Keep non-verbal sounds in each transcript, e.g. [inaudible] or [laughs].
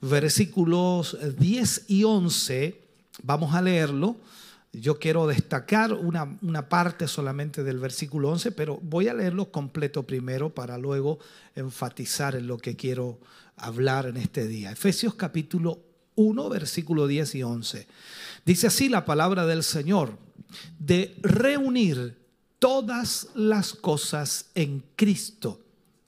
versículos 10 y 11, vamos a leerlo. Yo quiero destacar una, una, parte solamente del versículo 11, pero voy a leerlo completo primero para luego enfatizar en lo que quiero hablar en este día. Efesios capítulo 1, versículo 10 y 11. Dice así la palabra del Señor, de reunir todas las cosas en Cristo,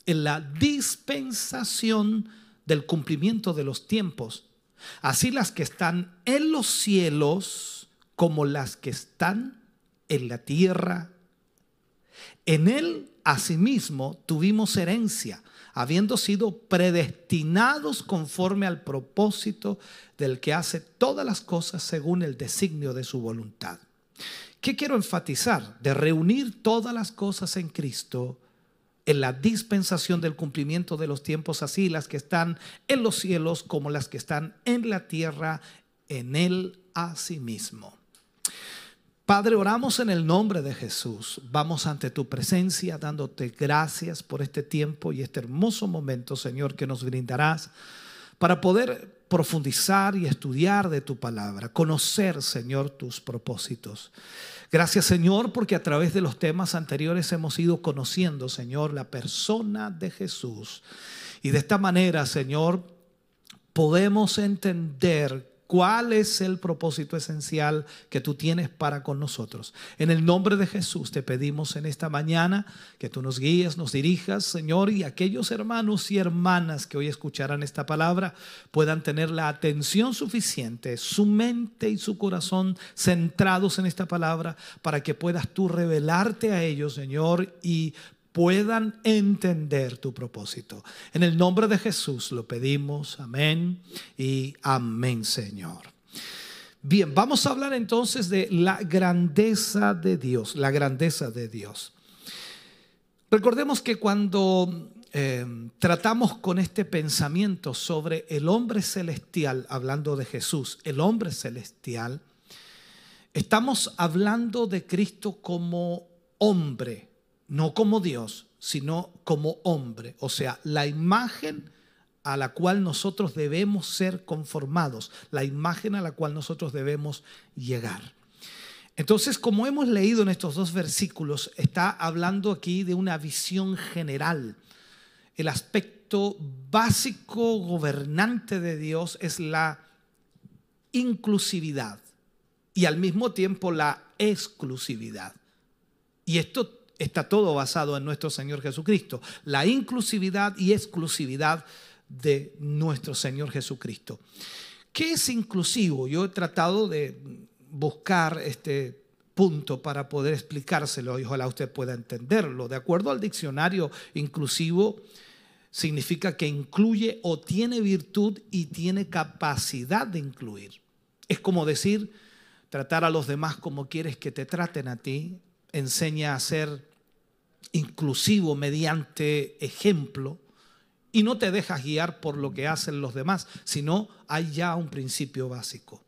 en la dispensación del cumplimiento de los tiempos, así las que están en los cielos como las que están en la tierra. En él, asimismo, tuvimos herencia, habiendo sido predestinados conforme al propósito del que hace todas las cosas según el designio de su voluntad. ¿Qué quiero enfatizar? De reunir todas las cosas en Cristo en la dispensación del cumplimiento de los tiempos, así las que están en los cielos como las que están en la tierra, en él a sí mismo. Padre, oramos en el nombre de Jesús. Vamos ante tu presencia dándote gracias por este tiempo y este hermoso momento, Señor, que nos brindarás para poder profundizar y estudiar de tu palabra, conocer, Señor, tus propósitos. Gracias, Señor, porque a través de los temas anteriores hemos ido conociendo, Señor, la persona de Jesús. Y de esta manera, Señor, podemos entender ¿Cuál es el propósito esencial que tú tienes para con nosotros? En el nombre de Jesús te pedimos en esta mañana que tú nos guíes, nos dirijas, Señor, y aquellos hermanos y hermanas que hoy escucharán esta palabra puedan tener la atención suficiente, su mente y su corazón centrados en esta palabra para que puedas tú revelarte a ellos, Señor, y puedan entender tu propósito. En el nombre de Jesús lo pedimos, amén y amén, Señor. Bien, vamos a hablar entonces de la grandeza de Dios, la grandeza de Dios. Recordemos que cuando eh, tratamos con este pensamiento sobre el hombre celestial, hablando de Jesús, el hombre celestial, estamos hablando de Cristo como hombre, no como Dios, sino como hombre, o sea, la imagen a la cual nosotros debemos ser conformados, la imagen a la cual nosotros debemos llegar. Entonces, como hemos leído en estos dos versículos, está hablando aquí de una visión general. El aspecto básico gobernante de Dios es la inclusividad y al mismo tiempo la exclusividad. Y esto está todo basado en nuestro Señor Jesucristo. La inclusividad y exclusividad de nuestro Señor Jesucristo. ¿Qué es inclusivo? Yo he tratado de buscar este punto para poder explicárselo y ojalá usted pueda entenderlo. De acuerdo al diccionario, inclusivo significa que incluye o tiene virtud y tiene capacidad de incluir. Es como decir, tratar a los demás como quieres que te traten a ti, enseña a ser inclusivo mediante ejemplo y no te dejas guiar por lo que hacen los demás, sino hay ya un principio básico.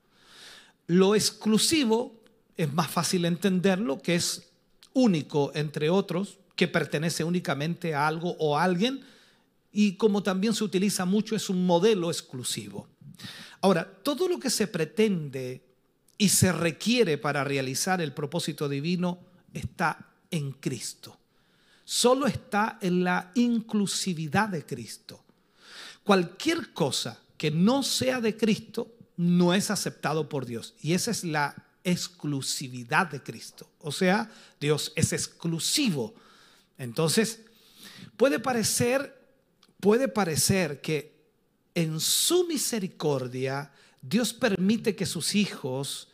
Lo exclusivo es más fácil entenderlo, que es único entre otros, que pertenece únicamente a algo o a alguien, y como también se utiliza mucho, es un modelo exclusivo. Ahora, todo lo que se pretende y se requiere para realizar el propósito divino está en Cristo solo está en la inclusividad de Cristo. Cualquier cosa que no sea de Cristo no es aceptado por Dios. Y esa es la exclusividad de Cristo. O sea, Dios es exclusivo. Entonces, puede parecer, puede parecer que en su misericordia Dios permite que sus hijos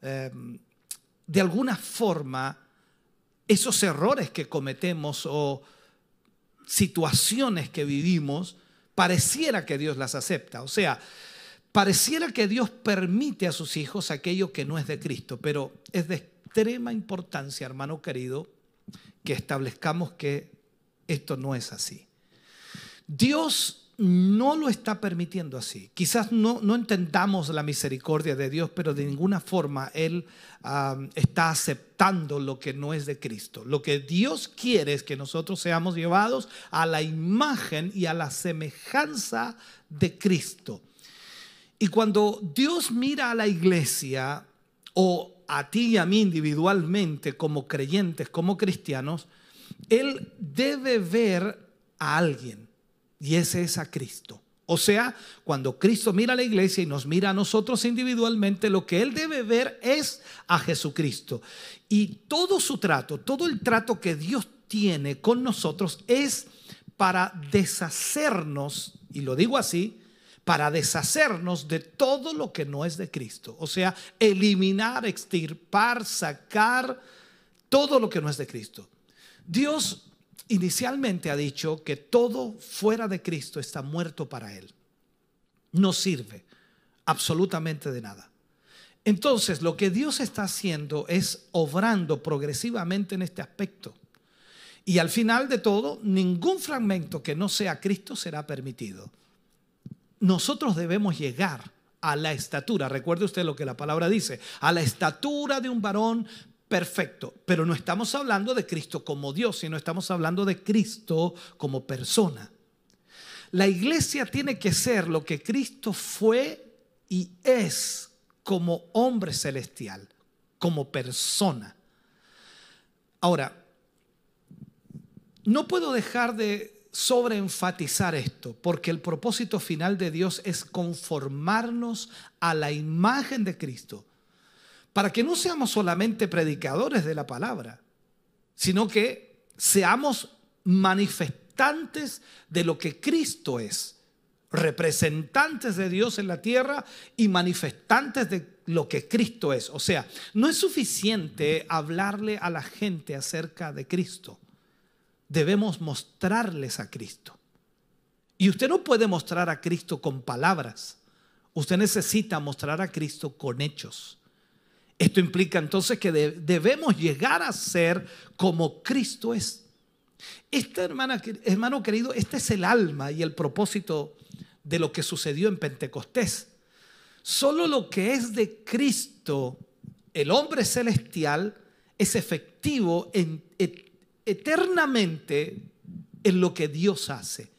eh, de alguna forma esos errores que cometemos o situaciones que vivimos pareciera que Dios las acepta. O sea, pareciera que Dios permite a sus hijos aquello que no es de Cristo, pero es de extrema importancia, hermano querido, que establezcamos que esto no es así. Dios no lo está permitiendo así. Quizás no, no entendamos la misericordia de Dios, pero de ninguna forma Él está aceptando lo que no es de Cristo. Lo que Dios quiere es que nosotros seamos llevados a la imagen y a la semejanza de Cristo. Y cuando Dios mira a la iglesia o a ti y a mí individualmente como creyentes, como cristianos, Él debe ver a alguien y ese es a Cristo. O sea, cuando Cristo mira a la iglesia y nos mira a nosotros individualmente, lo que Él debe ver es a Jesucristo. Y todo su trato, todo el trato que Dios tiene con nosotros es para deshacernos, y lo digo así, para deshacernos de todo lo que no es de Cristo. O sea, eliminar, extirpar, sacar todo lo que no es de Cristo. Dios inicialmente ha dicho que todo fuera de Cristo está muerto para él. No sirve absolutamente de nada. Entonces, lo que Dios está haciendo es obrando progresivamente en este aspecto. Y al final de todo, ningún fragmento que no sea Cristo será permitido. Nosotros debemos llegar a la estatura, recuerde usted lo que la palabra dice, a la estatura de un varón perfecto, pero no estamos hablando de Cristo como Dios, sino estamos hablando de Cristo como persona. La iglesia tiene que ser lo que Cristo fue y es como hombre celestial, como persona. Ahora, no puedo dejar de sobreenfatizar esto, porque el propósito final de Dios es conformarnos a la imagen de Cristo para que no seamos solamente predicadores de la palabra, sino que seamos manifestantes de lo que Cristo es, representantes de Dios en la tierra y manifestantes de lo que Cristo es. O sea, no es suficiente hablarle a la gente acerca de Cristo, debemos mostrarles a Cristo. Y usted no puede mostrar a Cristo con palabras, usted necesita mostrar a Cristo con hechos. Esto implica entonces que debemos llegar a ser como Cristo es. Esta hermana, hermano querido, este es el alma y el propósito de lo que sucedió en Pentecostés. Solo lo que es de Cristo, el hombre celestial, es efectivo en, eternamente en lo que Dios hace.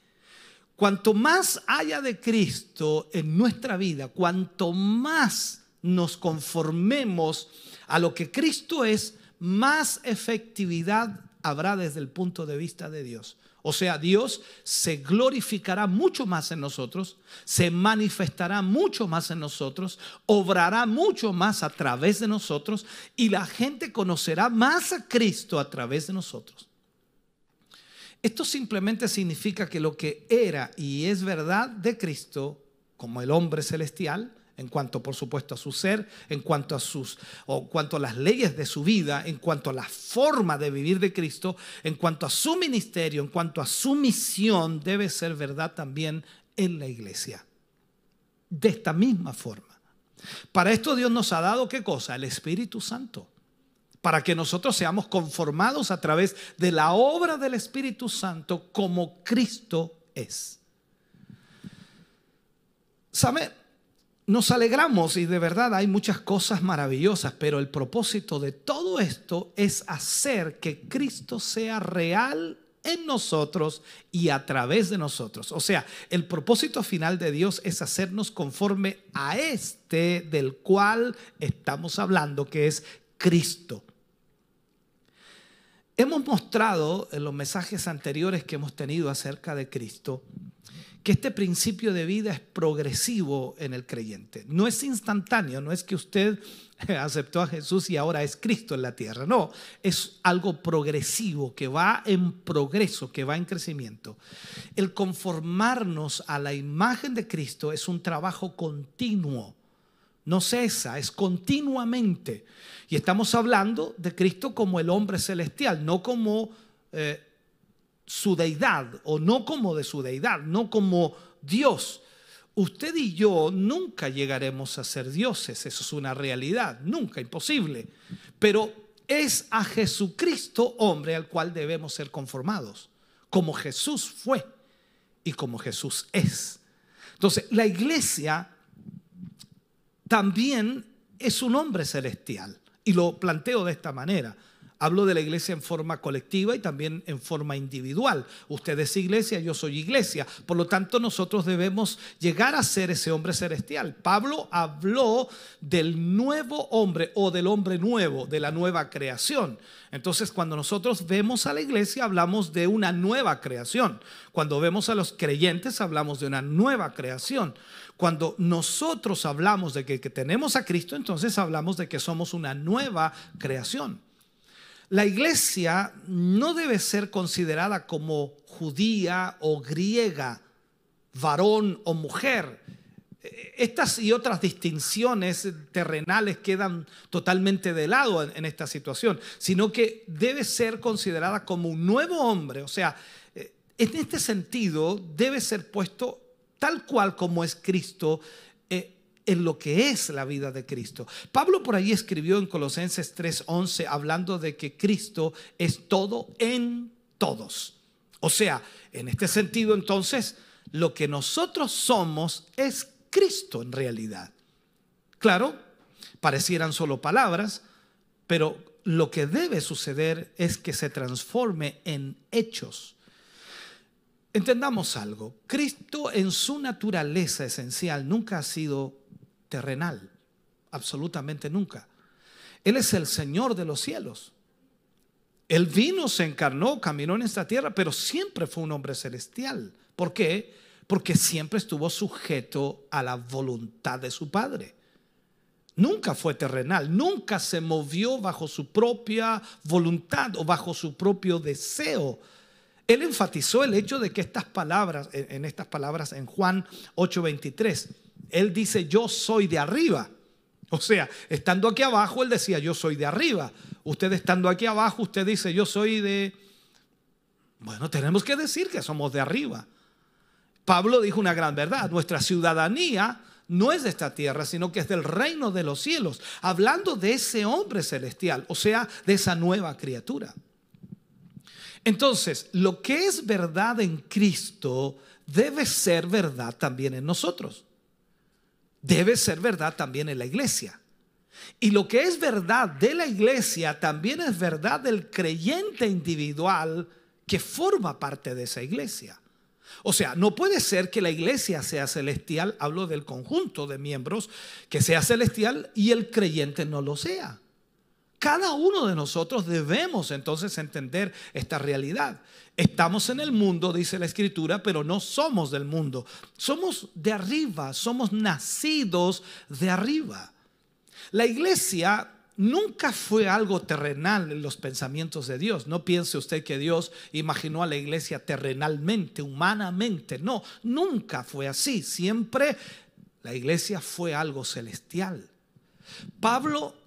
Cuanto más haya de Cristo en nuestra vida, cuanto más nos conformemos a lo que Cristo es, más efectividad habrá desde el punto de vista de Dios. O sea, Dios se glorificará mucho más en nosotros, se manifestará mucho más en nosotros, obrará mucho más a través de nosotros y la gente conocerá más a Cristo a través de nosotros. Esto simplemente significa que lo que era y es verdad de Cristo, como el hombre celestial, en cuanto por supuesto a su ser, en cuanto a sus o cuanto a las leyes de su vida, en cuanto a la forma de vivir de Cristo, en cuanto a su ministerio, en cuanto a su misión, debe ser verdad también en la iglesia. De esta misma forma. Para esto Dios nos ha dado qué cosa? El Espíritu Santo. Para que nosotros seamos conformados a través de la obra del Espíritu Santo como Cristo es. ¿Sabe? Nos alegramos y de verdad hay muchas cosas maravillosas, pero el propósito de todo esto es hacer que Cristo sea real en nosotros y a través de nosotros. O sea, el propósito final de Dios es hacernos conforme a este del cual estamos hablando, que es Cristo. Hemos mostrado en los mensajes anteriores que hemos tenido acerca de Cristo que este principio de vida es progresivo en el creyente. No es instantáneo, no es que usted [laughs] aceptó a Jesús y ahora es Cristo en la tierra. No, es algo progresivo, que va en progreso, que va en crecimiento. El conformarnos a la imagen de Cristo es un trabajo continuo. No cesa, es continuamente. Y estamos hablando de Cristo como el hombre celestial, no como... Eh, su deidad o no como de su deidad, no como Dios. Usted y yo nunca llegaremos a ser dioses, eso es una realidad, nunca, imposible. Pero es a Jesucristo hombre al cual debemos ser conformados, como Jesús fue y como Jesús es. Entonces, la iglesia también es un hombre celestial. Y lo planteo de esta manera. Hablo de la iglesia en forma colectiva y también en forma individual. Usted es iglesia, yo soy iglesia. Por lo tanto, nosotros debemos llegar a ser ese hombre celestial. Pablo habló del nuevo hombre o del hombre nuevo, de la nueva creación. Entonces, cuando nosotros vemos a la iglesia, hablamos de una nueva creación. Cuando vemos a los creyentes, hablamos de una nueva creación. Cuando nosotros hablamos de que, que tenemos a Cristo, entonces hablamos de que somos una nueva creación. La iglesia no debe ser considerada como judía o griega, varón o mujer. Estas y otras distinciones terrenales quedan totalmente de lado en, esta situación, sino que debe ser considerada como un nuevo hombre. O sea, eh, en este sentido debe ser puesto tal cual como es Cristo en lo que es la vida de Cristo. Pablo por ahí escribió en Colosenses 3:11 hablando de que Cristo es todo en todos. O sea, en este sentido entonces, lo que nosotros somos es Cristo en realidad. Claro, parecieran solo palabras, pero lo que debe suceder es que se transforme en hechos. Entendamos algo, Cristo en su naturaleza esencial nunca ha sido terrenal, absolutamente nunca. Él es el Señor de los cielos. Él vino, se encarnó, caminó en esta tierra, pero siempre fue un hombre celestial. ¿Por qué? Porque siempre estuvo sujeto a la voluntad de su Padre. Nunca fue terrenal, nunca se movió bajo su propia voluntad o bajo su propio deseo. Él enfatizó el hecho de que estas palabras, en estas palabras en Juan 8:23, él dice, yo soy de arriba. O sea, estando aquí abajo, él decía, yo soy de arriba. Usted estando aquí abajo, usted dice, yo soy de... Bueno, tenemos que decir que somos de arriba. Pablo dijo una gran verdad, nuestra ciudadanía no es de esta tierra, sino que es del reino de los cielos, hablando de ese hombre celestial, o sea, de esa nueva criatura. Entonces, lo que es verdad en Cristo debe ser verdad también en nosotros debe ser verdad también en la iglesia. Y lo que es verdad de la iglesia también es verdad del creyente individual que forma parte de esa iglesia. O sea, no puede ser que la iglesia sea celestial, hablo del conjunto de miembros, que sea celestial y el creyente no lo sea. Cada uno de nosotros debemos entonces entender esta realidad. Estamos en el mundo, dice la escritura, pero no somos del mundo. Somos de arriba, somos nacidos de arriba. La iglesia nunca fue algo terrenal en los pensamientos de Dios. No piense usted que Dios imaginó a la iglesia terrenalmente, humanamente. No, nunca fue así. Siempre la iglesia fue algo celestial. Pablo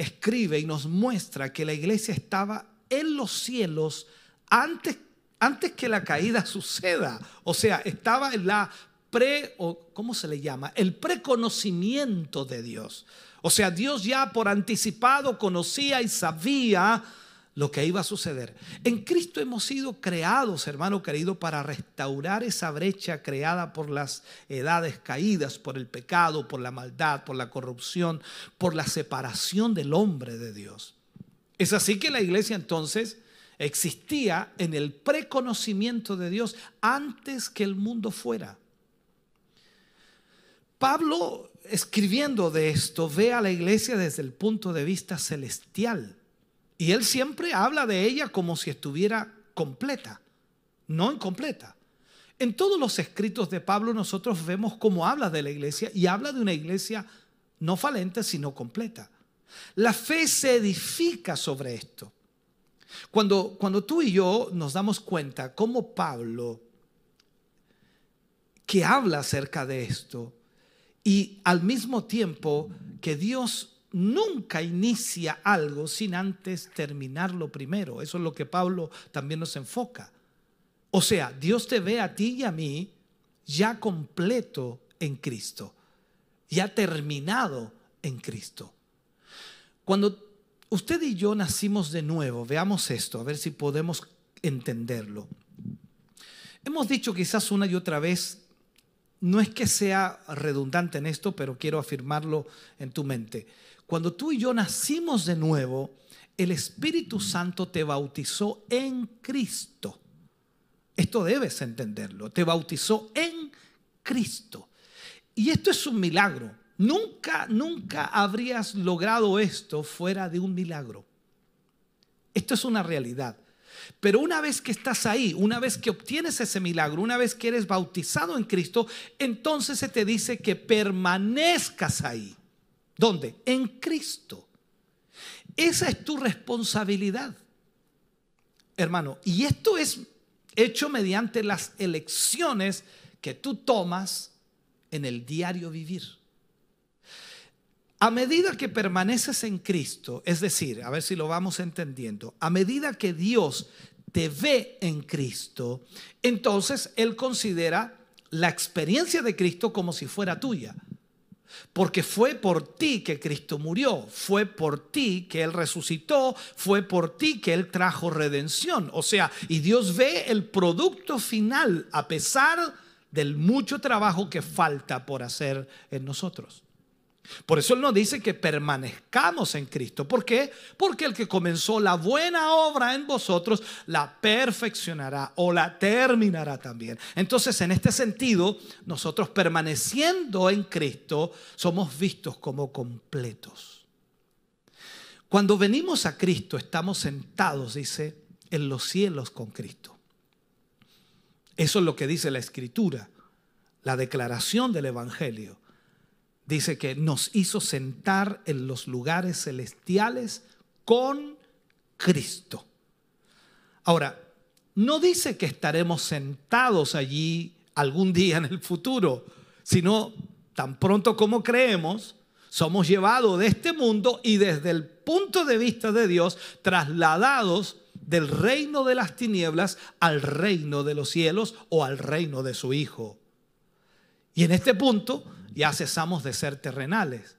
escribe y nos muestra que la iglesia estaba en los cielos antes, antes que la caída suceda. O sea, estaba en la pre, o ¿cómo se le llama? El preconocimiento de Dios. O sea, Dios ya por anticipado conocía y sabía lo que iba a suceder. En Cristo hemos sido creados, hermano querido, para restaurar esa brecha creada por las edades caídas, por el pecado, por la maldad, por la corrupción, por la separación del hombre de Dios. Es así que la iglesia entonces existía en el preconocimiento de Dios antes que el mundo fuera. Pablo, escribiendo de esto, ve a la iglesia desde el punto de vista celestial y él siempre habla de ella como si estuviera completa, no incompleta. En todos los escritos de Pablo nosotros vemos cómo habla de la iglesia y habla de una iglesia no falente, sino completa. La fe se edifica sobre esto. Cuando, cuando tú y yo nos damos cuenta cómo Pablo, que habla acerca de esto, y al mismo tiempo que Dios nunca inicia algo sin antes terminarlo primero. Eso es lo que Pablo también nos enfoca. O sea, Dios te ve a ti y a mí ya completo en Cristo, ya terminado en Cristo. Cuando usted y yo nacimos de nuevo, veamos esto, a ver si podemos entenderlo. Hemos dicho quizás una y otra vez, no es que sea redundante en esto, pero quiero afirmarlo en tu mente. Cuando tú y yo nacimos de nuevo, el Espíritu Santo te bautizó en Cristo. Esto debes entenderlo. Te bautizó en Cristo. Y esto es un milagro. Nunca, nunca habrías logrado esto fuera de un milagro. Esto es una realidad. Pero una vez que estás ahí, una vez que obtienes ese milagro, una vez que eres bautizado en Cristo, entonces se te dice que permanezcas ahí. ¿Dónde? En Cristo. Esa es tu responsabilidad, hermano. Y esto es hecho mediante las elecciones que tú tomas en el diario vivir. A medida que permaneces en Cristo, es decir, a ver si lo vamos entendiendo, a medida que Dios te ve en Cristo, entonces Él considera la experiencia de Cristo como si fuera tuya. Porque fue por ti que Cristo murió, fue por ti que Él resucitó, fue por ti que Él trajo redención. O sea, y Dios ve el producto final a pesar del mucho trabajo que falta por hacer en nosotros. Por eso Él nos dice que permanezcamos en Cristo. ¿Por qué? Porque el que comenzó la buena obra en vosotros la perfeccionará o la terminará también. Entonces, en este sentido, nosotros permaneciendo en Cristo somos vistos como completos. Cuando venimos a Cristo estamos sentados, dice, en los cielos con Cristo. Eso es lo que dice la Escritura, la declaración del Evangelio dice que nos hizo sentar en los lugares celestiales con Cristo. Ahora, no dice que estaremos sentados allí algún día en el futuro, sino tan pronto como creemos, somos llevados de este mundo y desde el punto de vista de Dios trasladados del reino de las tinieblas al reino de los cielos o al reino de su Hijo. Y en este punto ya cesamos de ser terrenales,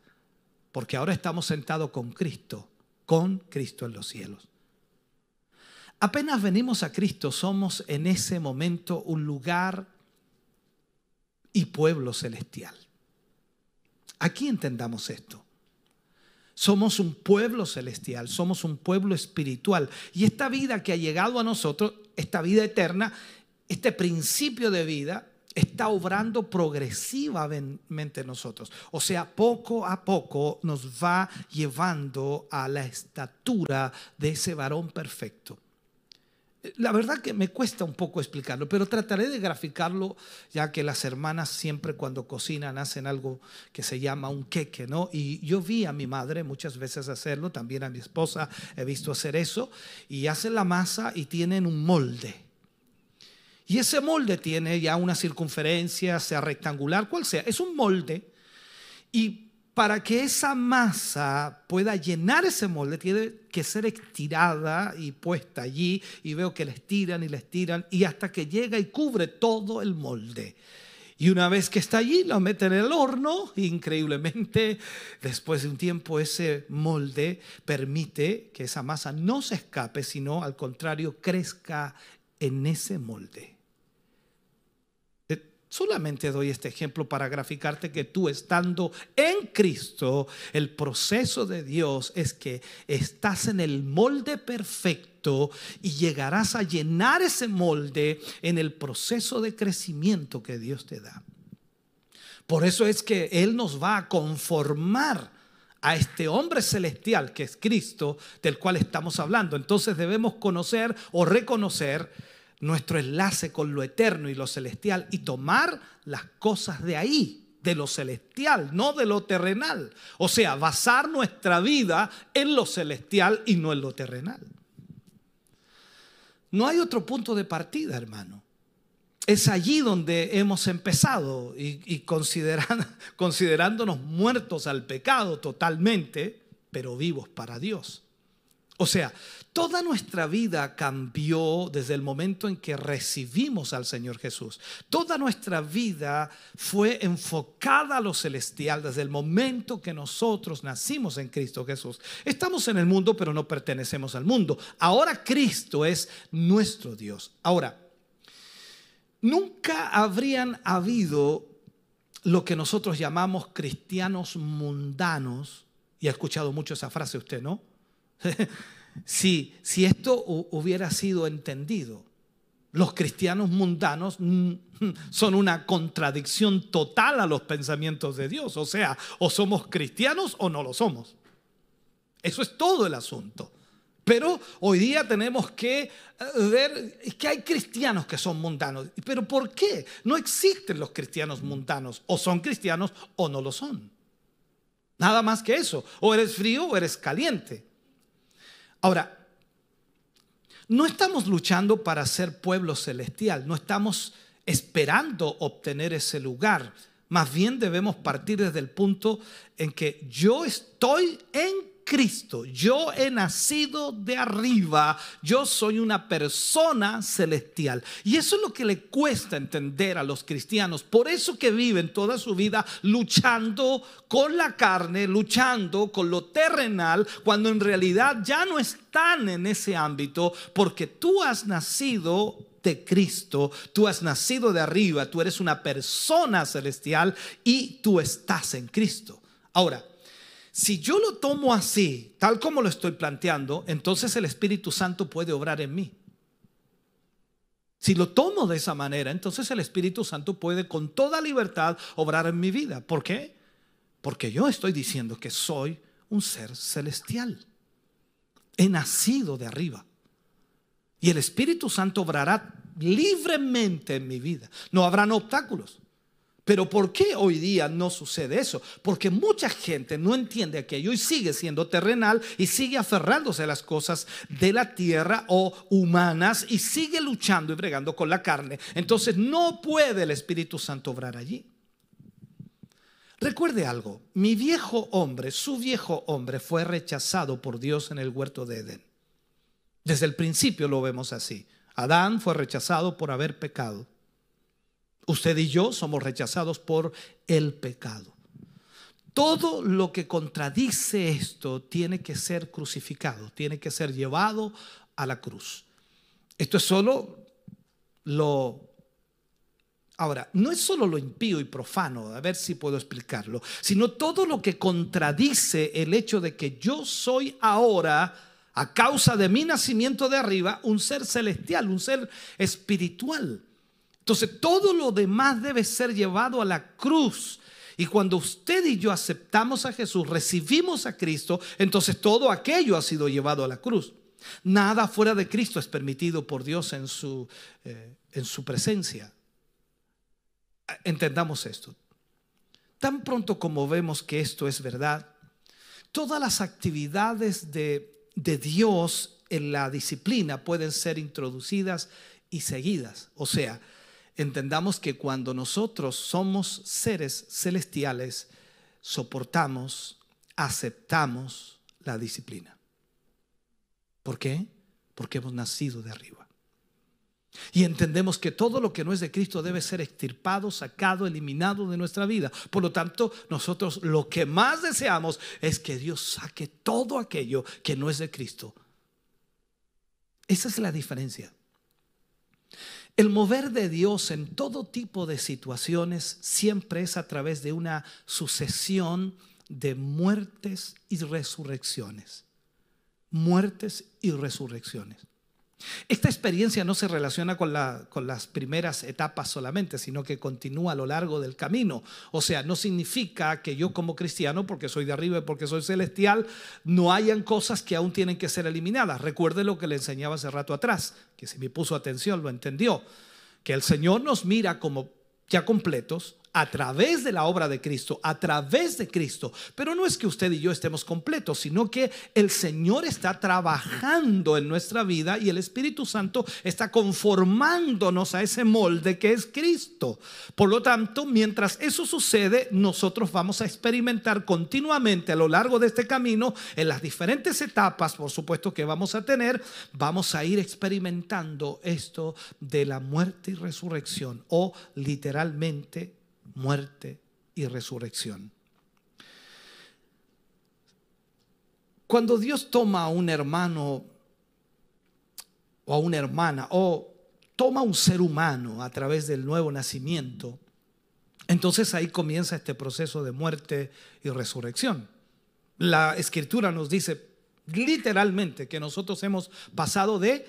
porque ahora estamos sentados con Cristo, con Cristo en los cielos. Apenas venimos a Cristo, somos en ese momento un lugar y pueblo celestial. Aquí entendamos esto. Somos un pueblo celestial, somos un pueblo espiritual. Y esta vida que ha llegado a nosotros, esta vida eterna, este principio de vida, está obrando progresivamente en nosotros. O sea, poco a poco nos va llevando a la estatura de ese varón perfecto. La verdad que me cuesta un poco explicarlo, pero trataré de graficarlo, ya que las hermanas siempre cuando cocinan hacen algo que se llama un queque, ¿no? Y yo vi a mi madre muchas veces hacerlo, también a mi esposa he visto hacer eso, y hacen la masa y tienen un molde. Y ese molde tiene ya una circunferencia, sea rectangular, cual sea. Es un molde. Y para que esa masa pueda llenar ese molde, tiene que ser estirada y puesta allí. Y veo que la estiran y la estiran. Y hasta que llega y cubre todo el molde. Y una vez que está allí, lo meten en el horno. Increíblemente, después de un tiempo, ese molde permite que esa masa no se escape, sino al contrario, crezca en ese molde. Solamente doy este ejemplo para graficarte que tú estando en Cristo, el proceso de Dios es que estás en el molde perfecto y llegarás a llenar ese molde en el proceso de crecimiento que Dios te da. Por eso es que Él nos va a conformar a este hombre celestial que es Cristo, del cual estamos hablando. Entonces debemos conocer o reconocer nuestro enlace con lo eterno y lo celestial y tomar las cosas de ahí, de lo celestial, no de lo terrenal. O sea, basar nuestra vida en lo celestial y no en lo terrenal. No hay otro punto de partida, hermano. Es allí donde hemos empezado y, [laughs] considerándonos muertos al pecado totalmente, pero vivos para Dios. O sea, toda nuestra vida cambió desde el momento en que recibimos al Señor Jesús. Toda nuestra vida fue enfocada a lo celestial desde el momento que nosotros nacimos en Cristo Jesús. Estamos en el mundo, pero no pertenecemos al mundo. Ahora Cristo es nuestro Dios. Ahora, nunca habrían habido lo que nosotros llamamos cristianos mundanos. Y ha escuchado mucho esa frase usted, ¿no? [laughs] si, si esto hubiera sido entendido, los cristianos mundanos [laughs] son una contradicción total a los pensamientos de Dios. O sea, o somos cristianos o no lo somos. Eso es todo el asunto. Pero hoy día tenemos que eh, ver que hay cristianos que son mundanos. ¿Pero por qué? No existen los cristianos mundanos. O son cristianos o no lo son. Nada más que eso. O eres frío o eres caliente. Ahora, no estamos luchando para ser pueblo celestial, no estamos esperando obtener ese lugar. Más bien debemos partir desde el punto en que yo estoy en Cristo, yo he nacido de arriba, yo soy una persona celestial. Y eso es lo que le cuesta entender a los cristianos. Por eso que viven toda su vida luchando con la carne, luchando con lo terrenal, cuando en realidad ya no están en ese ámbito, porque tú has nacido de Cristo, tú has nacido de arriba, tú eres una persona celestial y tú estás en Cristo. Ahora, si yo lo tomo así, tal como lo estoy planteando, entonces el Espíritu Santo puede obrar en mí. Si lo tomo de esa manera, entonces el Espíritu Santo puede con toda libertad obrar en mi vida. ¿Por qué? Porque yo estoy diciendo que soy un ser celestial. He nacido de arriba. Y el Espíritu Santo obrará libremente en mi vida. No habrán obstáculos. Pero ¿por qué hoy día no sucede eso? Porque mucha gente no entiende aquello y sigue siendo terrenal y sigue aferrándose a las cosas de la tierra o humanas y sigue luchando y bregando con la carne. Entonces no puede el Espíritu Santo obrar allí. Recuerde algo, mi viejo hombre, su viejo hombre fue rechazado por Dios en el huerto de Edén. Desde el principio lo vemos así. Adán fue rechazado por haber pecado. Usted y yo somos rechazados por el pecado. Todo lo que contradice esto tiene que ser crucificado, tiene que ser llevado a la cruz. Esto es solo lo... Ahora, no es solo lo impío y profano, a ver si puedo explicarlo, sino todo lo que contradice el hecho de que yo soy ahora, a causa de mi nacimiento de arriba, un ser celestial, un ser espiritual. Entonces todo lo demás debe ser llevado a la cruz. Y cuando usted y yo aceptamos a Jesús, recibimos a Cristo, entonces todo aquello ha sido llevado a la cruz. Nada fuera de Cristo es permitido por Dios en su, eh, en su presencia. Entendamos esto. Tan pronto como vemos que esto es verdad, todas las actividades de, de Dios en la disciplina pueden ser introducidas y seguidas. O sea, entendamos que cuando nosotros somos seres celestiales, soportamos, aceptamos la disciplina. ¿Por qué? Porque hemos nacido de arriba. Y entendemos que todo lo que no es de Cristo debe ser extirpado, sacado, eliminado de nuestra vida. Por lo tanto, nosotros lo que más deseamos es que Dios saque todo aquello que no es de Cristo. Esa es la diferencia. El mover de Dios en todo tipo de situaciones siempre es a través de una sucesión de muertes y resurrecciones. Muertes y resurrecciones. Esta experiencia no se relaciona con, las primeras etapas solamente, sino que continúa a lo largo del camino. O sea, no significa que yo como cristiano, porque soy de arriba y porque soy celestial, no hayan cosas que aún tienen que ser eliminadas. Recuerde lo que le enseñaba hace rato atrás, que si me puso atención lo entendió, que el Señor nos mira como ya completos, a través de la obra de Cristo, a través de Cristo. Pero no es que usted y yo estemos completos, sino que el Señor está trabajando en nuestra vida y el Espíritu Santo está conformándonos a ese molde que es Cristo. Por lo tanto, mientras eso sucede, nosotros vamos a experimentar continuamente a lo largo de este camino, en las diferentes etapas, por supuesto, que vamos a tener, vamos a ir experimentando esto de la muerte y resurrección o literalmente muerte y resurrección. Cuando Dios toma a un hermano o a una hermana o toma a un ser humano a través del nuevo nacimiento, entonces ahí comienza este proceso de muerte y resurrección. La escritura nos dice literalmente que nosotros hemos pasado de,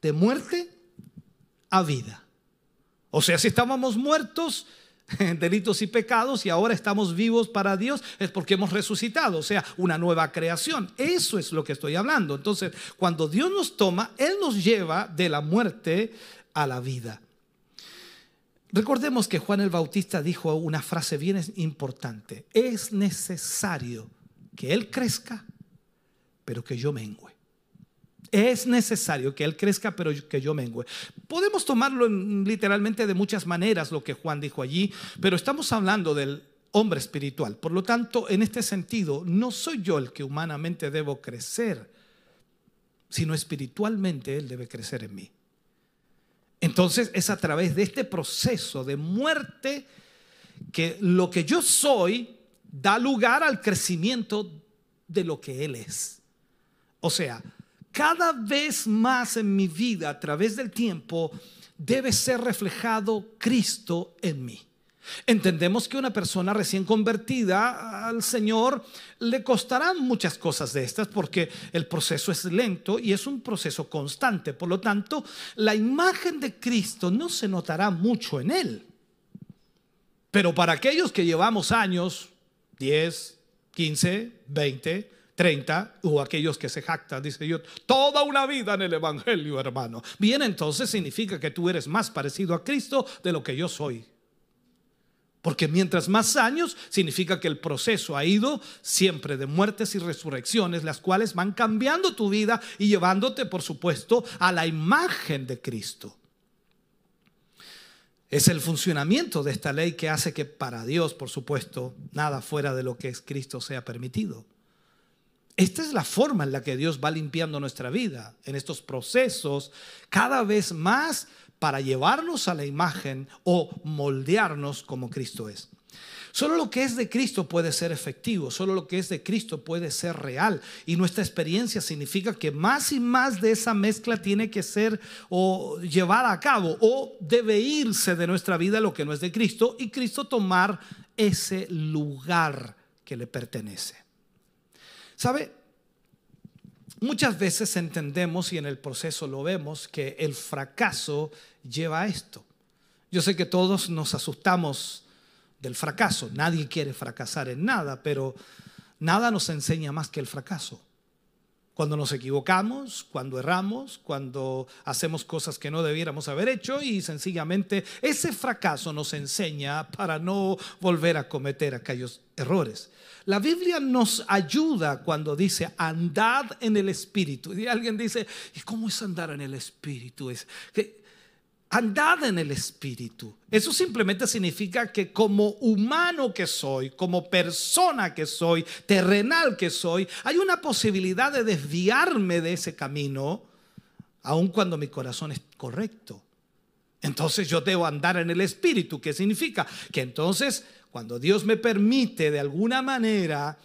de muerte a vida. O sea, si estábamos muertos, [laughs] delitos y pecados y ahora estamos vivos para Dios, es porque hemos resucitado, o sea, una nueva creación. Eso es lo que estoy hablando. Entonces, cuando Dios nos toma, Él nos lleva de la muerte a la vida. Recordemos que Juan el Bautista dijo una frase bien importante. Es necesario que Él crezca, pero que yo mengüe. Es necesario que Él crezca, pero que yo mengüe. Podemos tomarlo literalmente de muchas maneras, lo que Juan dijo allí, pero estamos hablando del hombre espiritual. Por lo tanto, en este sentido, no soy yo el que humanamente debo crecer, sino espiritualmente Él debe crecer en mí. Entonces es a través de este proceso de muerte que lo que yo soy da lugar al crecimiento de lo que Él es. O sea, cada vez más en mi vida a través del tiempo debe ser reflejado Cristo en mí. Entendemos que una persona recién convertida al Señor le costarán muchas cosas de estas porque el proceso es lento y es un proceso constante. Por lo tanto, la imagen de Cristo no se notará mucho en él. Pero para aquellos que llevamos años, 10, 15, 20, 30, o aquellos que se jactan, dice yo, toda una vida en el Evangelio, hermano. Bien, entonces significa que tú eres más parecido a Cristo de lo que yo soy. Porque mientras más años, significa que el proceso ha ido siempre de muertes y resurrecciones, las cuales van cambiando tu vida y llevándote, por supuesto, a la imagen de Cristo. Es el funcionamiento de esta ley que hace que para Dios, por supuesto, nada fuera de lo que es Cristo sea permitido. Esta es la forma en la que Dios va limpiando nuestra vida en estos procesos cada vez más para llevarnos a la imagen o moldearnos como Cristo es. Solo lo que es de Cristo puede ser efectivo, solo lo que es de Cristo puede ser real. Y nuestra experiencia significa que más y más de esa mezcla tiene que ser o llevada a cabo o debe irse de nuestra vida lo que no es de Cristo y Cristo tomar ese lugar que le pertenece. ¿Sabe? Muchas veces entendemos y en el proceso lo vemos que el fracaso lleva a esto. Yo sé que todos nos asustamos del fracaso. Nadie quiere fracasar en nada, pero nada nos enseña más que el fracaso. Cuando nos equivocamos, cuando erramos, cuando hacemos cosas que no debiéramos haber hecho y sencillamente ese fracaso nos enseña para no volver a cometer aquellos errores. La Biblia nos ayuda cuando dice andad en el Espíritu. Y alguien dice, ¿y cómo es andar en el Espíritu? Es que andad en el Espíritu. Eso simplemente significa que como humano que soy, como persona que soy, terrenal que soy, hay una posibilidad de desviarme de ese camino, aun cuando mi corazón es correcto. Entonces yo debo andar en el Espíritu. ¿Qué significa? Que entonces cuando Dios me permite de alguna manera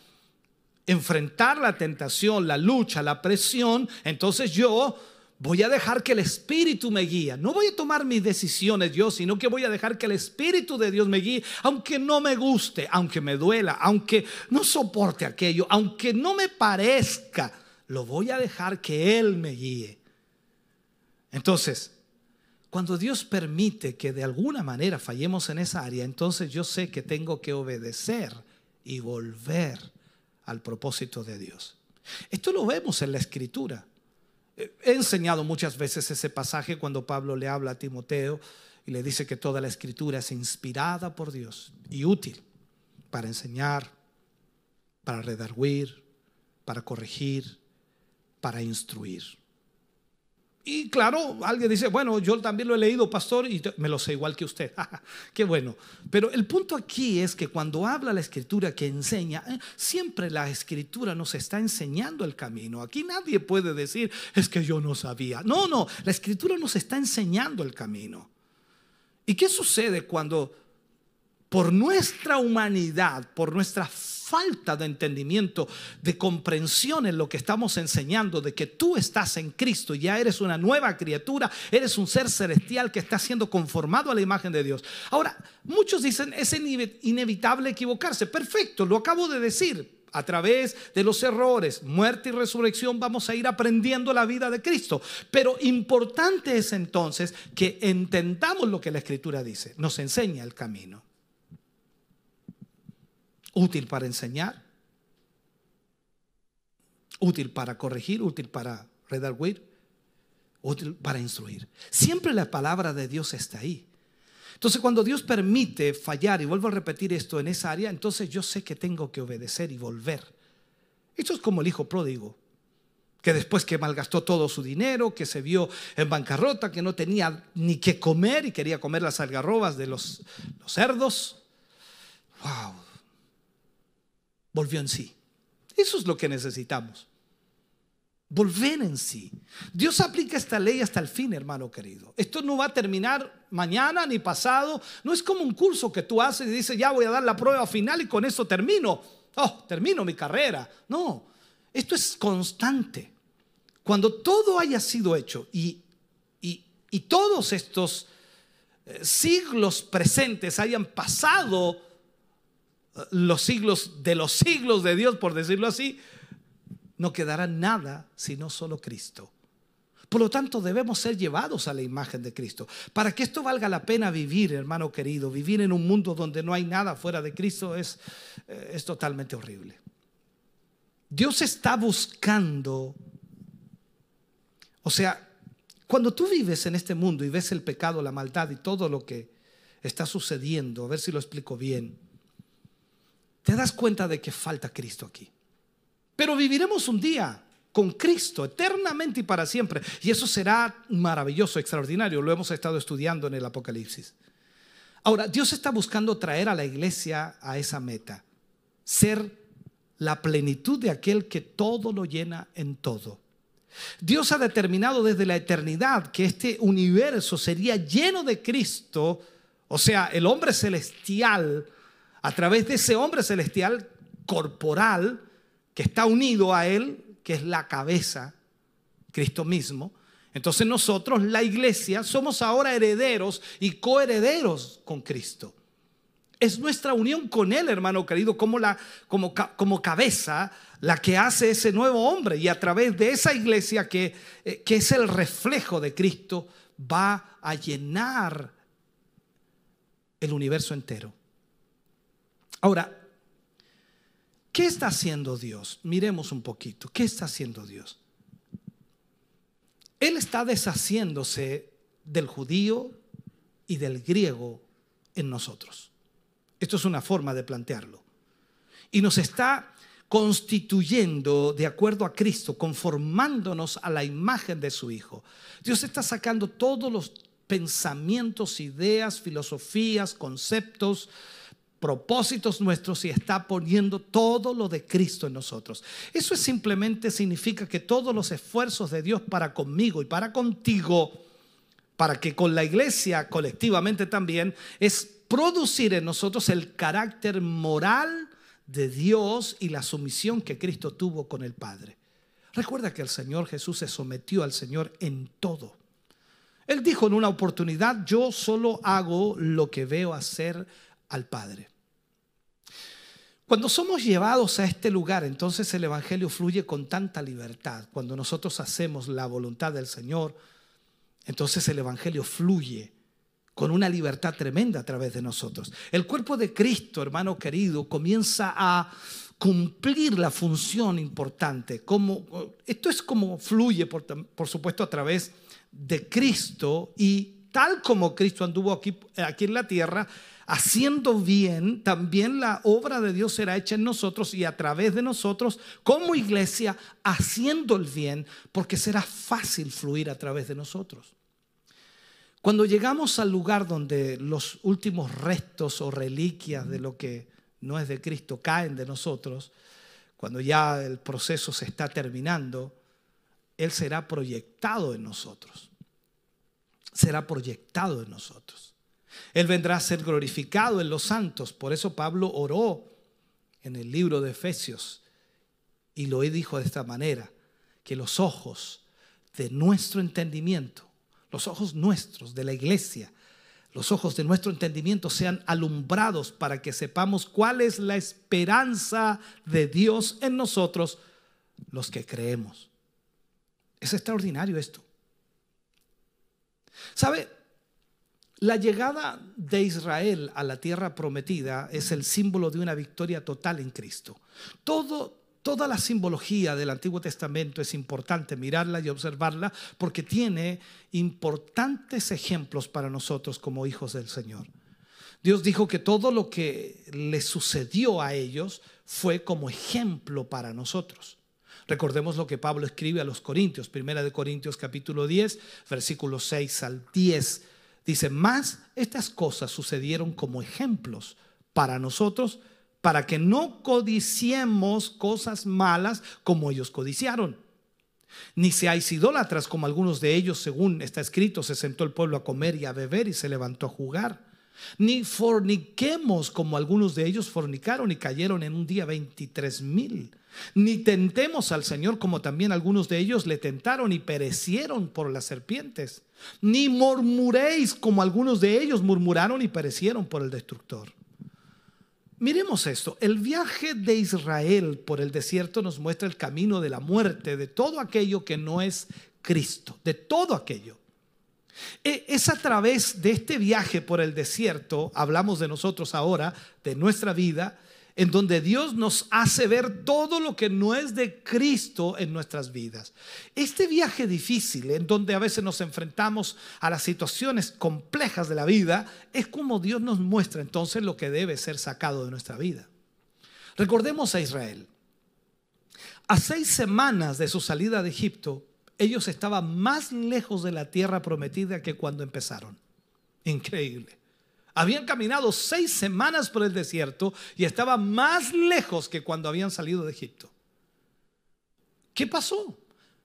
enfrentar la tentación, la lucha, la presión, entonces yo voy a dejar que el Espíritu me guíe. No voy a tomar mis decisiones yo, sino que voy a dejar que el Espíritu de Dios me guíe, aunque no me guste, aunque me duela, aunque no soporte aquello, aunque no me parezca, lo voy a dejar que Él me guíe. Entonces, cuando Dios permite que de alguna manera fallemos en esa área, entonces yo sé que tengo que obedecer y volver al propósito de Dios. Esto lo vemos en la escritura. He enseñado muchas veces ese pasaje cuando Pablo le habla a Timoteo y le dice que toda la escritura es inspirada por Dios y útil para enseñar, para redarguir, para corregir, para instruir. Y claro, alguien dice, bueno, yo también lo he leído, pastor, y me lo sé igual que usted. [laughs] Qué bueno. Pero el punto aquí es que cuando habla la escritura que enseña, eh, siempre la escritura nos está enseñando el camino. Aquí nadie puede decir, es que yo no sabía. No, no, la escritura nos está enseñando el camino. ¿Y qué sucede cuando por nuestra humanidad, por nuestra falta de entendimiento, de comprensión en lo que estamos enseñando, de que tú estás en Cristo, ya eres una nueva criatura, eres un ser celestial que está siendo conformado a la imagen de Dios. Ahora, muchos dicen, es inevitable equivocarse. Perfecto, lo acabo de decir. A través de los errores, muerte y resurrección, vamos a ir aprendiendo la vida de Cristo. Pero importante es entonces que entendamos lo que la Escritura dice, nos enseña el camino útil para enseñar, útil para corregir, útil para redarguir, útil para instruir. Siempre la palabra de Dios está ahí. Entonces cuando Dios permite fallar, y vuelvo a repetir esto en esa área, entonces yo sé que tengo que obedecer y volver. Esto es como el hijo pródigo, que después que malgastó todo su dinero, que se vio en bancarrota, que no tenía ni qué comer y quería comer las algarrobas de los, los cerdos. ¡Wow! Volvió en sí. Eso es lo que necesitamos. Volver en sí. Dios aplica esta ley hasta el fin, hermano querido. Esto no va a terminar mañana ni pasado. No es como un curso que tú haces y dices, ya voy a dar la prueba final y con eso termino. Oh, termino mi carrera. No, esto es constante. Cuando todo haya sido hecho y, y, y todos estos eh, siglos presentes hayan pasado los siglos de los siglos de Dios, por decirlo así, no quedará nada sino solo Cristo. Por lo tanto, debemos ser llevados a la imagen de Cristo. Para que esto valga la pena vivir, hermano querido, vivir en un mundo donde no hay nada fuera de Cristo es, eh, es totalmente horrible. Dios está buscando, o sea, cuando tú vives en este mundo y ves el pecado, la maldad y todo lo que está sucediendo, a ver si lo explico bien, te das cuenta de que falta Cristo aquí. Pero viviremos un día con Cristo eternamente y para siempre. Y eso será maravilloso, extraordinario. Lo hemos estado estudiando en el Apocalipsis. Ahora, Dios está buscando traer a la iglesia a esa meta. Ser la plenitud de aquel que todo lo llena en todo. Dios ha determinado desde la eternidad que este universo sería lleno de Cristo, o sea, el hombre celestial a través de ese hombre celestial corporal que está unido a Él, que es la cabeza, Cristo mismo. Entonces nosotros, la iglesia, somos ahora herederos y coherederos con Cristo. Es nuestra unión con Él, hermano querido, como, la, como, como cabeza, la que hace ese nuevo hombre. Y a través de esa iglesia que, eh, que es el reflejo de Cristo, va a llenar el universo entero. Ahora, ¿qué está haciendo Dios? Miremos un poquito. ¿Qué está haciendo Dios? Él está deshaciéndose del judío y del griego en nosotros. Esto es una forma de plantearlo. Y nos está constituyendo de acuerdo a Cristo, conformándonos a la imagen de su Hijo. Dios está sacando todos los pensamientos, ideas, filosofías, conceptos, propósitos nuestros y está poniendo todo lo de Cristo en nosotros. Eso simplemente significa que todos los esfuerzos de Dios para conmigo y para contigo, para que con la iglesia colectivamente también, es producir en nosotros el carácter moral de Dios y la sumisión que Cristo tuvo con el Padre. Recuerda que el Señor Jesús se sometió al Señor en todo. Él dijo en una oportunidad, yo solo hago lo que veo hacer al Padre. Cuando somos llevados a este lugar, entonces el Evangelio fluye con tanta libertad. Cuando nosotros hacemos la voluntad del Señor, entonces el Evangelio fluye con una libertad tremenda a través de nosotros. El cuerpo de Cristo, hermano querido, comienza a cumplir la función importante. Como, esto es como fluye, por, supuesto, a través de Cristo y tal como Cristo anduvo aquí, aquí en la tierra, haciendo bien, también la obra de Dios será hecha en nosotros y a través de nosotros como iglesia, haciendo el bien, porque será fácil fluir a través de nosotros. Cuando llegamos al lugar donde los últimos restos o reliquias de lo que no es de Cristo caen de nosotros, cuando ya el proceso se está terminando, Él será proyectado en nosotros. Será proyectado en nosotros. Él vendrá a ser glorificado en los santos. Por eso Pablo oró en el libro de Efesios y lo dijo de esta manera, que los ojos de nuestro entendimiento los ojos nuestros de la iglesia, los ojos de nuestro entendimiento sean alumbrados para que sepamos cuál es la esperanza de Dios en nosotros, los que creemos. Es extraordinario esto. ¿Sabe? La llegada de Israel a la tierra prometida es el símbolo de una victoria total en Cristo. Todo Toda la simbología del Antiguo Testamento es importante mirarla y observarla porque tiene importantes ejemplos para nosotros como hijos del Señor. Dios dijo que todo lo que le sucedió a ellos fue como ejemplo para nosotros. Recordemos lo que Pablo escribe a los Corintios, primera de Corintios capítulo 10, versículos 6 al 10. Dice, más estas cosas sucedieron como ejemplos para nosotros para que no codiciemos cosas malas como ellos codiciaron. Ni seáis idólatras como algunos de ellos, según está escrito, se sentó el pueblo a comer y a beber y se levantó a jugar. Ni forniquemos como algunos de ellos fornicaron y cayeron en un día 23 mil. Ni tentemos al Señor como también algunos de ellos le tentaron y perecieron por las serpientes. Ni murmuréis como algunos de ellos murmuraron y perecieron por el destructor. Miremos esto, el viaje de Israel por el desierto nos muestra el camino de la muerte, de todo aquello que no es Cristo, de todo aquello. E, es a través de este viaje por el desierto, hablamos de nosotros ahora, de nuestra vida, en donde Dios nos hace ver todo lo que no es de Cristo en nuestras vidas. Este viaje difícil, en donde a veces nos enfrentamos a las situaciones complejas de la vida, es como Dios nos muestra entonces lo que debe ser sacado de nuestra vida. Recordemos a Israel. A seis semanas de su salida de Egipto, ellos estaban más lejos de la tierra prometida que cuando empezaron. Increíble. Habían caminado seis semanas por el desierto y estaban más lejos que cuando habían salido de Egipto. ¿Qué pasó?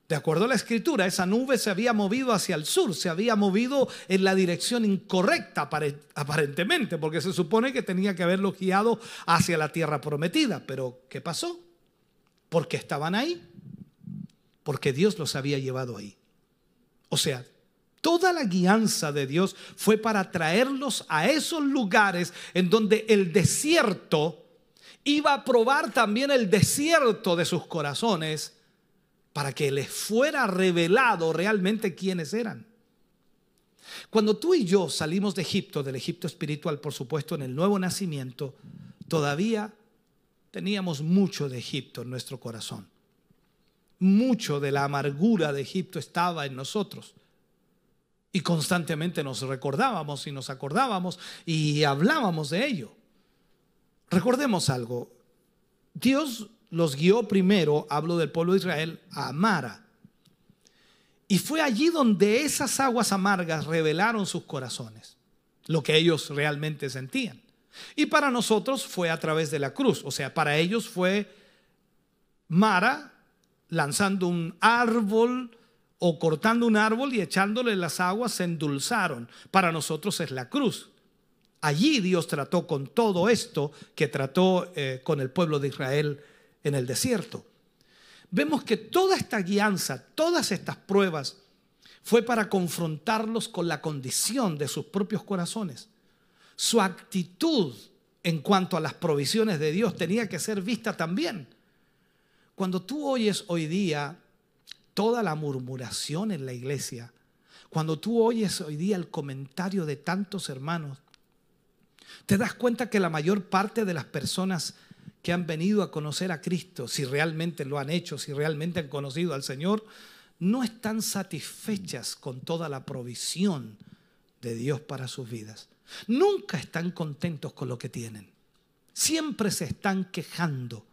De acuerdo a la escritura, esa nube se había movido hacia el sur, se había movido en la dirección incorrecta aparentemente, porque se supone que tenía que haberlo guiado hacia la tierra prometida. Pero ¿qué pasó? Porque estaban ahí, porque Dios los había llevado ahí. O sea, Toda la guianza de Dios fue para traerlos a esos lugares en donde el desierto iba a probar también el desierto de sus corazones para que les fuera revelado realmente quiénes eran. Cuando tú y yo salimos de Egipto, del Egipto espiritual, por supuesto, en el nuevo nacimiento, todavía teníamos mucho de Egipto en nuestro corazón. Mucho de la amargura de Egipto estaba en nosotros. Y constantemente nos recordábamos y nos acordábamos y hablábamos de ello. Recordemos algo. Dios los guió primero, hablo del pueblo de Israel, a Mara. Y fue allí donde esas aguas amargas revelaron sus corazones, lo que ellos realmente sentían. Y para nosotros fue a través de la cruz, o sea, para ellos fue Mara lanzando un árbol o cortando un árbol y echándole las aguas se endulzaron. Para nosotros es la cruz. Allí Dios trató con todo esto que trató eh, con el pueblo de Israel en el desierto. Vemos que toda esta guianza, todas estas pruebas, fue para confrontarlos con la condición de sus propios corazones. Su actitud en cuanto a las provisiones de Dios tenía que ser vista también. Cuando tú oyes hoy día toda la murmuración en la iglesia, cuando tú oyes hoy día el comentario de tantos hermanos, te das cuenta que la mayor parte de las personas que han venido a conocer a Cristo, si realmente lo han hecho, si realmente han conocido al Señor, no están satisfechas con toda la provisión de Dios para sus vidas. Nunca están contentos con lo que tienen. Siempre se están quejando.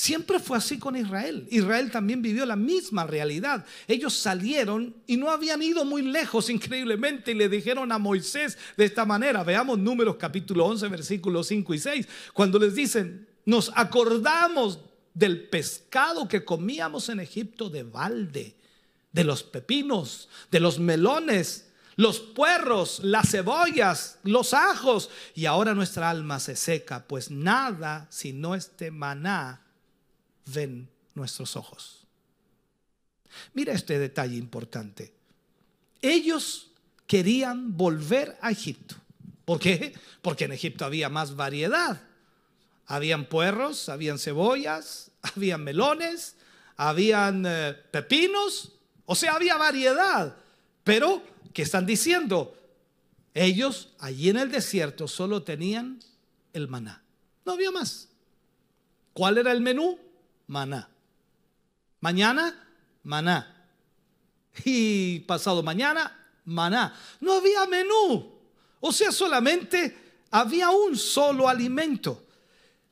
Siempre fue así con Israel. Israel también vivió la misma realidad. Ellos salieron y no habían ido muy lejos, increíblemente, y le dijeron a Moisés de esta manera. Veamos números capítulo 11, versículos 5 y 6, cuando les dicen, nos acordamos del pescado que comíamos en Egipto de balde, de los pepinos, de los melones, los puerros, las cebollas, los ajos, y ahora nuestra alma se seca, pues nada sino este maná ven nuestros ojos. Mira este detalle importante. Ellos querían volver a Egipto. ¿Por qué? Porque en Egipto había más variedad. Habían puerros, habían cebollas, [laughs] habían melones, habían eh, pepinos, o sea, había variedad. Pero, ¿qué están diciendo? Ellos allí en el desierto solo tenían el maná. No había más. ¿Cuál era el menú? Maná. Mañana, maná. Y pasado mañana, maná. No había menú. O sea, solamente había un solo alimento.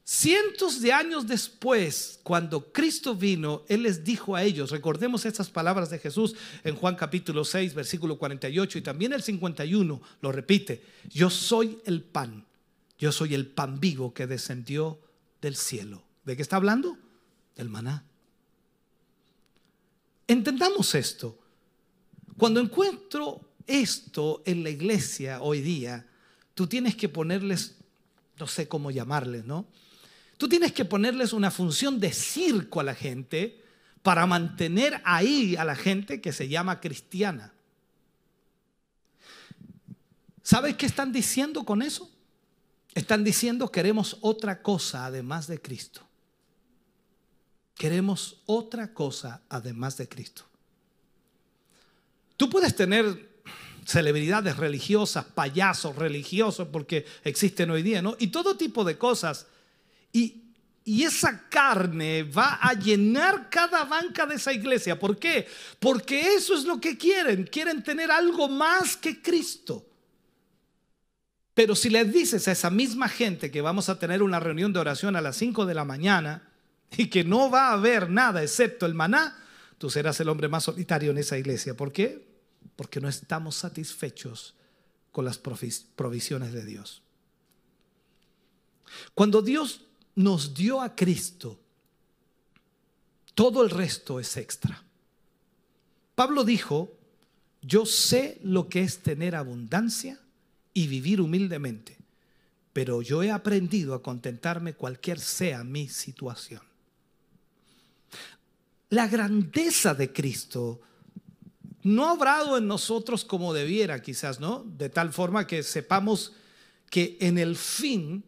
Cientos de años después, cuando Cristo vino, Él les dijo a ellos, recordemos estas palabras de Jesús en Juan capítulo 6, versículo 48 y también el 51, lo repite, yo soy el pan, yo soy el pan vivo que descendió del cielo. ¿De qué está hablando? Del maná. Entendamos esto. Cuando encuentro esto en la iglesia hoy día, tú tienes que ponerles, no sé cómo llamarles, ¿no? Tú tienes que ponerles una función de circo a la gente para mantener ahí a la gente que se llama cristiana. ¿Sabes qué están diciendo con eso? Están diciendo queremos otra cosa además de Cristo. Queremos otra cosa además de Cristo. Tú puedes tener celebridades religiosas, payasos religiosos, porque existen hoy día, ¿no? Y todo tipo de cosas y, esa carne va a llenar cada banca de esa iglesia. ¿Por qué? Porque eso es lo que quieren. Quieren tener algo más que Cristo. Pero si les dices a esa misma gente que vamos a tener una reunión de oración a las 5 de la mañana y que no va a haber nada excepto el maná, tú serás el hombre más solitario en esa iglesia. ¿Por qué? Porque no estamos satisfechos con las provisiones de Dios. Cuando Dios nos dio a Cristo, todo el resto es extra. Pablo dijo, yo sé lo que es tener abundancia y vivir humildemente, pero yo he aprendido a contentarme cualquier sea mi situación. La grandeza de Cristo no ha obrado en nosotros como debiera, quizás, ¿no? De tal forma que sepamos que en el fin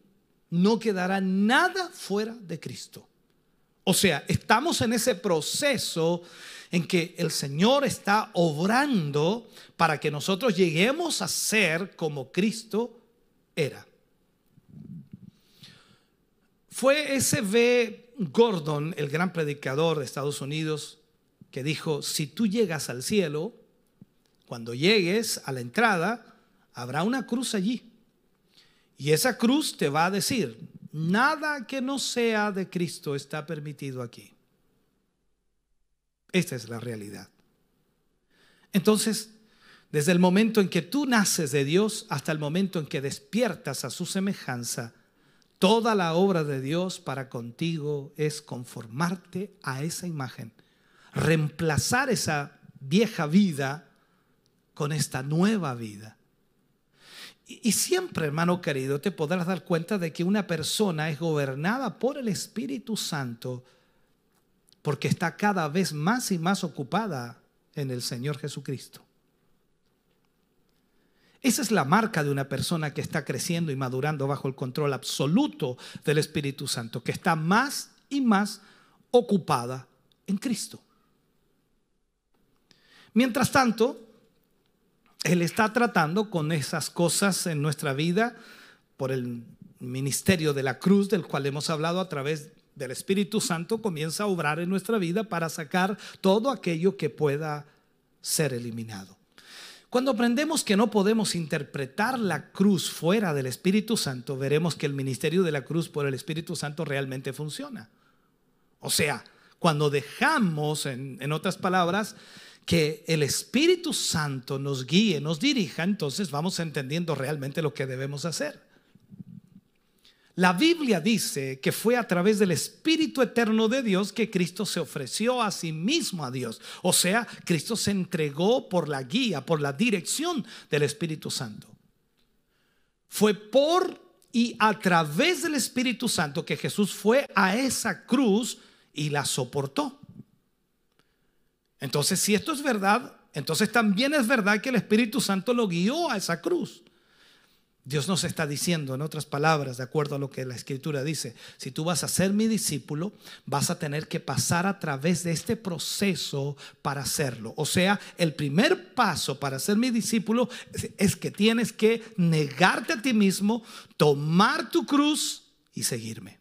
no quedará nada fuera de Cristo. O sea, estamos en ese proceso en que el Señor está obrando para que nosotros lleguemos a ser como Cristo era. Fue S.B. Gordon, el gran predicador de Estados Unidos, que dijo, si tú llegas al cielo, cuando llegues a la entrada, habrá una cruz allí. Y esa cruz te va a decir, nada que no sea de Cristo está permitido aquí. Esta es la realidad. Entonces, desde el momento en que tú naces de Dios hasta el momento en que despiertas a su semejanza, toda la obra de Dios para contigo es conformarte a esa imagen, reemplazar esa vieja vida con esta nueva vida. Y siempre, hermano querido, te podrás dar cuenta de que una persona es gobernada por el Espíritu Santo porque está cada vez más y más ocupada en el Señor Jesucristo. Esa es la marca de una persona que está creciendo y madurando bajo el control absoluto del Espíritu Santo, que está más y más ocupada en Cristo. Mientras tanto, él está tratando con esas cosas en nuestra vida por el ministerio de la cruz del cual hemos hablado a través del Espíritu Santo, comienza a obrar en nuestra vida para sacar todo aquello que pueda ser eliminado. Cuando aprendemos que no podemos interpretar la cruz fuera del Espíritu Santo, veremos que el ministerio de la cruz por el Espíritu Santo realmente funciona. O sea, cuando dejamos, en, otras palabras, que el Espíritu Santo nos guíe, nos dirija, entonces vamos entendiendo realmente lo que debemos hacer. La Biblia dice que fue a través del Espíritu Eterno de Dios que Cristo se ofreció a sí mismo a Dios. O sea, Cristo se entregó por la guía, por la dirección del Espíritu Santo. Fue por y a través del Espíritu Santo que Jesús fue a esa cruz y la soportó. Entonces, si esto es verdad, entonces también es verdad que el Espíritu Santo lo guió a esa cruz. Dios nos está diciendo, en otras palabras, de acuerdo a lo que la escritura dice, si tú vas a ser mi discípulo, vas a tener que pasar a través de este proceso para hacerlo. O sea, el primer paso para ser mi discípulo es que tienes que negarte a ti mismo, tomar tu cruz y seguirme.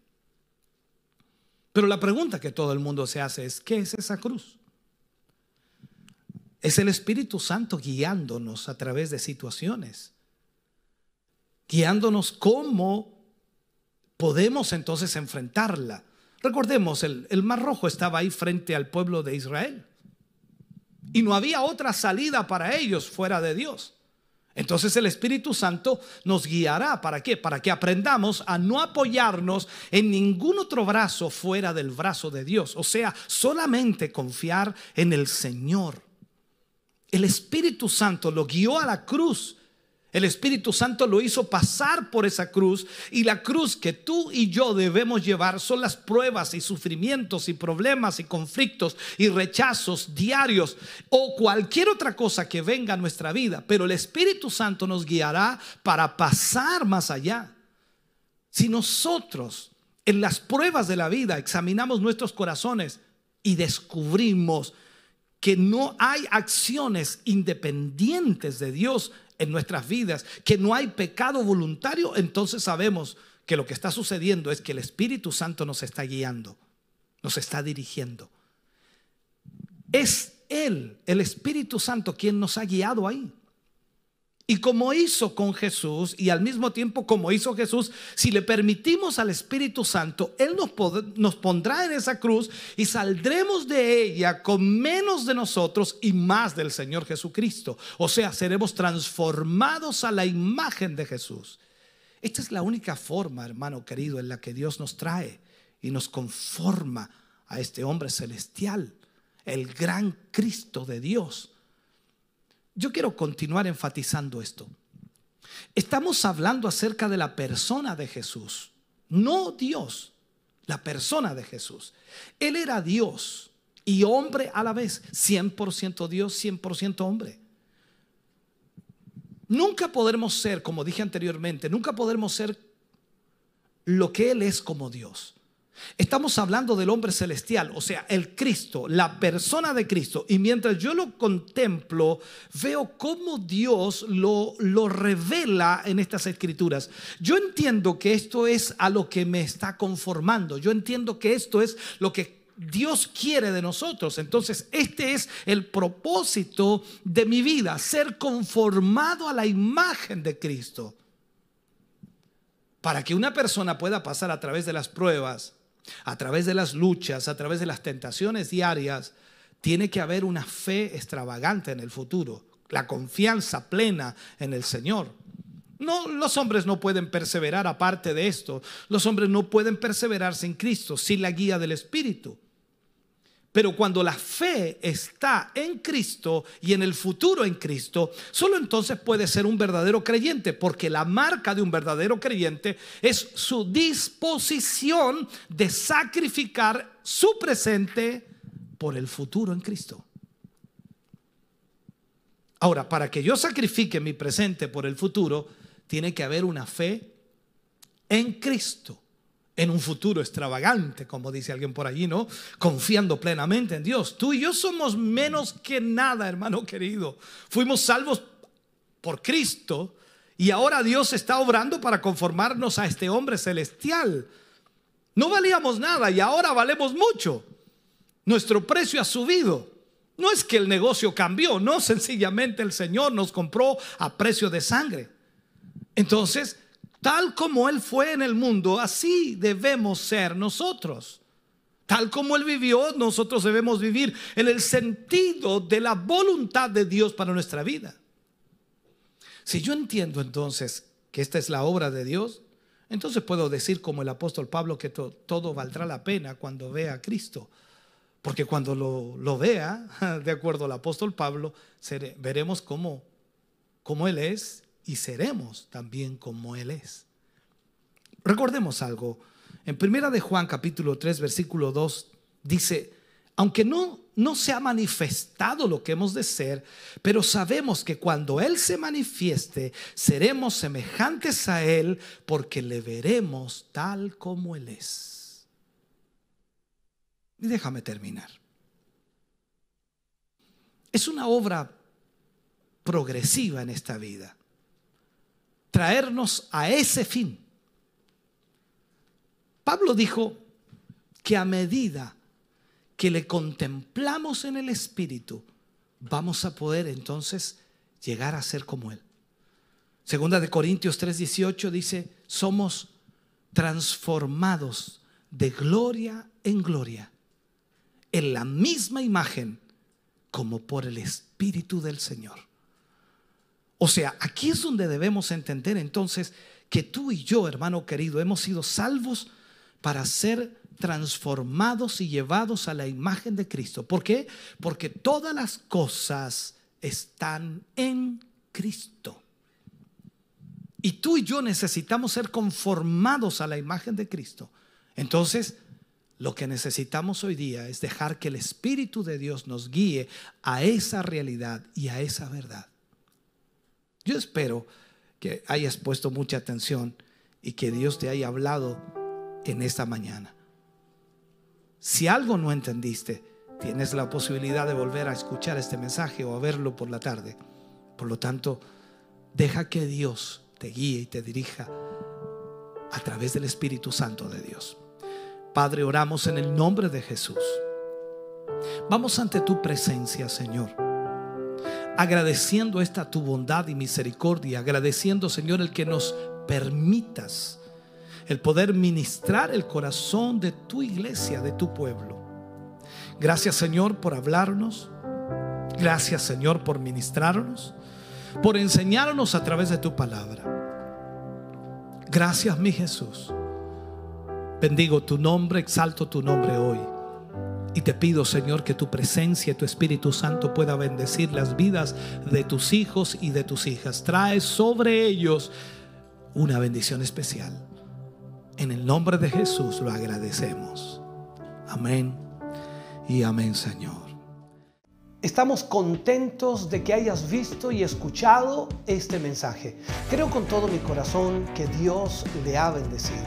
Pero la pregunta que todo el mundo se hace es, ¿qué es esa cruz? Es el Espíritu Santo guiándonos a través de situaciones guiándonos cómo podemos entonces enfrentarla. Recordemos, el, el, Mar Rojo estaba ahí frente al pueblo de Israel. Y no había otra salida para ellos fuera de Dios. Entonces el Espíritu Santo nos guiará. ¿Para qué? Para que aprendamos a no apoyarnos en ningún otro brazo fuera del brazo de Dios. O sea, solamente confiar en el Señor. El Espíritu Santo lo guió a la cruz el Espíritu Santo lo hizo pasar por esa cruz y la cruz que tú y yo debemos llevar son las pruebas y sufrimientos y problemas y conflictos y rechazos diarios o cualquier otra cosa que venga a nuestra vida. Pero el Espíritu Santo nos guiará para pasar más allá. Si nosotros en las pruebas de la vida examinamos nuestros corazones y descubrimos que no hay acciones independientes de Dios en nuestras vidas, que no hay pecado voluntario, entonces sabemos que lo que está sucediendo es que el Espíritu Santo nos está guiando, nos está dirigiendo. Es Él, el Espíritu Santo, quien nos ha guiado ahí. Y como hizo con Jesús y al mismo tiempo como hizo Jesús, si le permitimos al Espíritu Santo, Él nos, nos, pondrá en esa cruz y saldremos de ella con menos de nosotros y más del Señor Jesucristo. O sea, seremos transformados a la imagen de Jesús. Esta es la única forma, hermano querido, en la que Dios nos trae y nos conforma a este hombre celestial, el gran Cristo de Dios yo quiero continuar enfatizando esto. Estamos hablando acerca de la persona de Jesús, no Dios, la persona de Jesús. Él era Dios y hombre a la vez, 100% Dios, 100% hombre. Nunca podremos ser, como dije anteriormente, nunca podremos ser lo que Él es como Dios. Estamos hablando del hombre celestial, o sea, el Cristo, la persona de Cristo. Y mientras yo lo contemplo, veo cómo Dios lo, lo revela en estas escrituras. Yo entiendo que esto es a lo que me está conformando. Yo entiendo que esto es lo que Dios quiere de nosotros. Entonces, este es el propósito de mi vida, ser conformado a la imagen de Cristo. Para que una persona pueda pasar a través de las pruebas, a través de las luchas, a través de las tentaciones diarias, tiene que haber una fe extravagante en el futuro, la confianza plena en el Señor. No, los hombres no pueden perseverar aparte de esto. Los hombres no pueden perseverar sin Cristo, sin la guía del Espíritu. Pero cuando la fe está en Cristo y en el futuro en Cristo, solo entonces puede ser un verdadero creyente, porque la marca de un verdadero creyente es su disposición de sacrificar su presente por el futuro en Cristo. Ahora, para que yo sacrifique mi presente por el futuro, tiene que haber una fe en Cristo en un futuro extravagante, como dice alguien por allí, ¿no? Confiando plenamente en Dios. Tú y yo somos menos que nada, hermano querido. Fuimos salvos por Cristo y ahora Dios está obrando para conformarnos a este hombre celestial. No valíamos nada y ahora valemos mucho. Nuestro precio ha subido. No es que el negocio cambió, no, sencillamente el Señor nos compró a precio de sangre. Entonces, tal como Él fue en el mundo, así debemos ser nosotros. Tal como Él vivió, nosotros debemos vivir en el sentido de la voluntad de Dios para nuestra vida. Si yo entiendo entonces que esta es la obra de Dios, entonces puedo decir como el apóstol Pablo que todo valdrá la pena cuando vea a Cristo. Porque cuando lo, vea, [laughs] de acuerdo al apóstol Pablo, veremos cómo, cómo Él es y seremos también como Él es. Recordemos algo. En primera de Juan capítulo 3 versículo 2 dice, aunque no, no se ha manifestado lo que hemos de ser, pero sabemos que cuando Él se manifieste, seremos semejantes a Él porque le veremos tal como Él es. Y déjame terminar. Es una obra progresiva en esta vida. Traernos a ese fin. Pablo dijo que a medida que le contemplamos en el Espíritu, vamos a poder entonces llegar a ser como Él. Segunda de Corintios 3:18 dice, somos transformados de gloria en gloria en la misma imagen como por el Espíritu del Señor. O sea, aquí es donde debemos entender entonces que tú y yo, hermano querido, hemos sido salvos para ser transformados y llevados a la imagen de Cristo. ¿Por qué? Porque todas las cosas están en Cristo. Y tú y yo necesitamos ser conformados a la imagen de Cristo. Entonces, lo que necesitamos hoy día es dejar que el Espíritu de Dios nos guíe a esa realidad y a esa verdad. Yo espero que hayas puesto mucha atención y que Dios te haya hablado en esta mañana. Si algo no entendiste, tienes la posibilidad de volver a escuchar este mensaje o a verlo por la tarde. Por lo tanto, deja que Dios te guíe y te dirija a través del Espíritu Santo de Dios. Padre, oramos en el nombre de Jesús. Vamos ante tu presencia, Señor. Agradeciendo esta tu bondad y misericordia, agradeciendo, Señor, el que nos permitas el poder ministrar el corazón de tu iglesia, de tu pueblo. Gracias, Señor, por hablarnos. Gracias, Señor, por ministrarnos, por enseñarnos a través de tu palabra. Gracias, mi Jesús Bendigo tu nombre, exalto tu nombre hoy. Y te pido, Señor, que tu presencia, tu Espíritu Santo pueda bendecir las vidas de tus hijos y de tus hijas. Trae sobre ellos una bendición especial. En el nombre de Jesús lo agradecemos. Amén y amén, Señor. Estamos contentos de que hayas visto y escuchado este mensaje. Creo con todo mi corazón que Dios le ha bendecido.